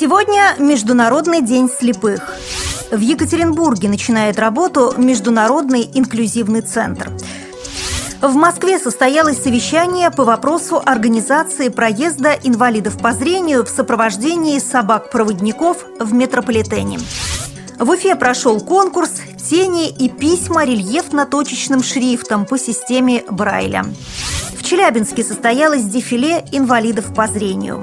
Сегодня Международный день слепых. В Екатеринбурге начинает работу Международный инклюзивный центр. В Москве состоялось совещание по вопросу организации проезда инвалидов по зрению в сопровождении собак-проводников в метрополитене. В Уфе прошел конкурс «Тени и письма рельефно-точечным шрифтом по системе Брайля». В Челябинске состоялось дефиле инвалидов по зрению.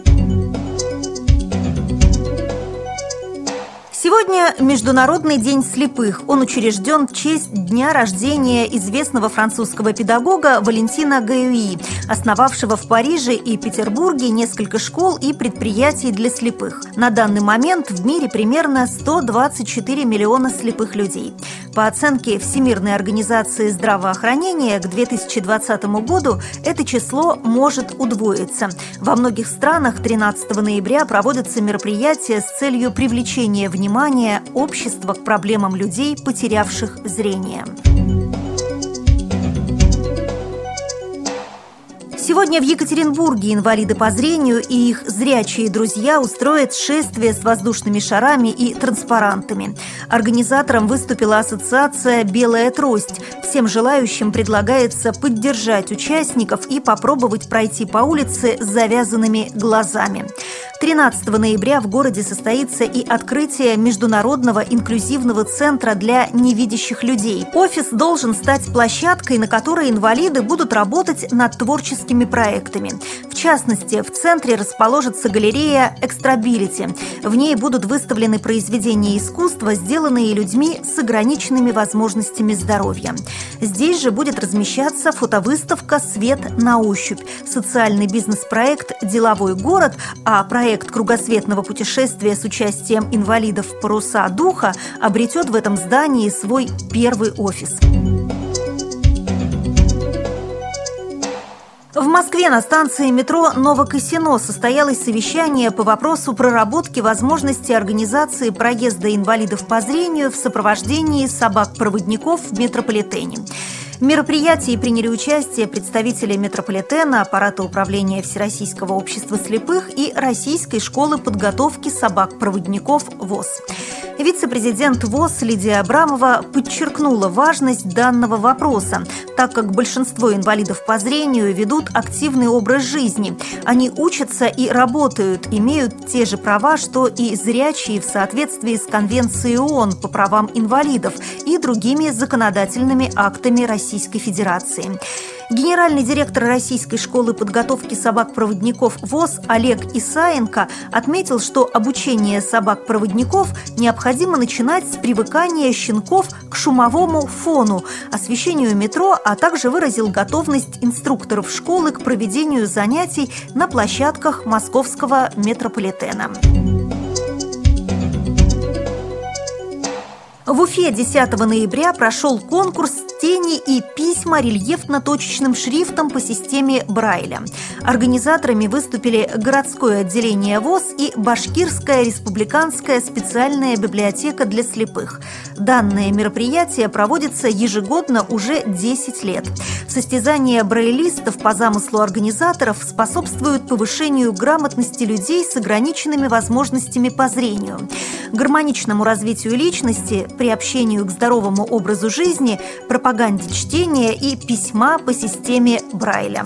Сегодня Международный день слепых. Он учрежден в честь дня рождения известного французского педагога Валентина Гаюи, основавшего в Париже и Петербурге несколько школ и предприятий для слепых. На данный момент в мире примерно 124 миллиона слепых людей. По оценке Всемирной организации здравоохранения к 2020 году это число может удвоиться. Во многих странах 13 ноября проводятся мероприятия с целью привлечения внимания общества к проблемам людей, потерявших зрение. Сегодня в Екатеринбурге инвалиды по зрению и их зрячие друзья устроят шествие с воздушными шарами и транспарантами. Организатором выступила ассоциация «Белая трость». Всем желающим предлагается поддержать участников и попробовать пройти по улице с завязанными глазами. 13 ноября в городе состоится и открытие Международного инклюзивного центра для невидящих людей. Офис должен стать площадкой, на которой инвалиды будут работать над творческими проектами. В частности, в центре расположится галерея «Экстрабилити». В ней будут выставлены произведения искусства, сделанные людьми с ограниченными возможностями здоровья. Здесь же будет размещаться фотовыставка «Свет на ощупь», социальный бизнес-проект «Деловой город», а проект кругосветного путешествия с участием инвалидов «Паруса духа» обретет в этом здании свой первый офис. В Москве на станции метро Новокосино состоялось совещание по вопросу проработки возможности организации проезда инвалидов по зрению в сопровождении собак-проводников в метрополитене. В мероприятии приняли участие представители метрополитена, аппарата управления Всероссийского общества слепых и Российской школы подготовки собак-проводников ВОЗ. Вице-президент ВОЗ Лидия Абрамова подчеркнула важность данного вопроса, так как большинство инвалидов по зрению ведут активный образ жизни. Они учатся и работают, имеют те же права, что и зрячие в соответствии с Конвенцией ООН по правам инвалидов и другими законодательными актами Российской Федерации. Генеральный директор Российской школы подготовки собак-проводников ВОЗ Олег Исаенко отметил, что обучение собак-проводников необходимо начинать с привыкания щенков к шумовому фону, освещению метро, а также выразил готовность инструкторов школы к проведению занятий на площадках московского метрополитена. В Уфе 10 ноября прошел конкурс «Тени и письма рельефно-точечным шрифтом по системе Брайля». Организаторами выступили городское отделение ВОЗ и Башкирская республиканская специальная библиотека для слепых. Данное мероприятие проводится ежегодно уже 10 лет. Состязания брайлистов по замыслу организаторов способствуют повышению грамотности людей с ограниченными возможностями по зрению гармоничному развитию личности, приобщению к здоровому образу жизни, пропаганде чтения и письма по системе Брайля.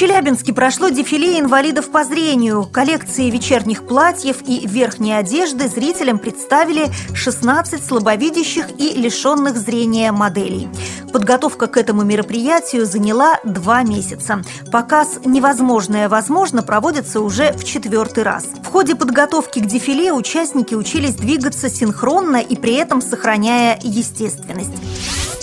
Челябинске прошло дефиле инвалидов по зрению. Коллекции вечерних платьев и верхней одежды зрителям представили 16 слабовидящих и лишенных зрения моделей. Подготовка к этому мероприятию заняла два месяца. Показ «Невозможное возможно» проводится уже в четвертый раз. В ходе подготовки к дефиле участники учились двигаться синхронно и при этом сохраняя естественность.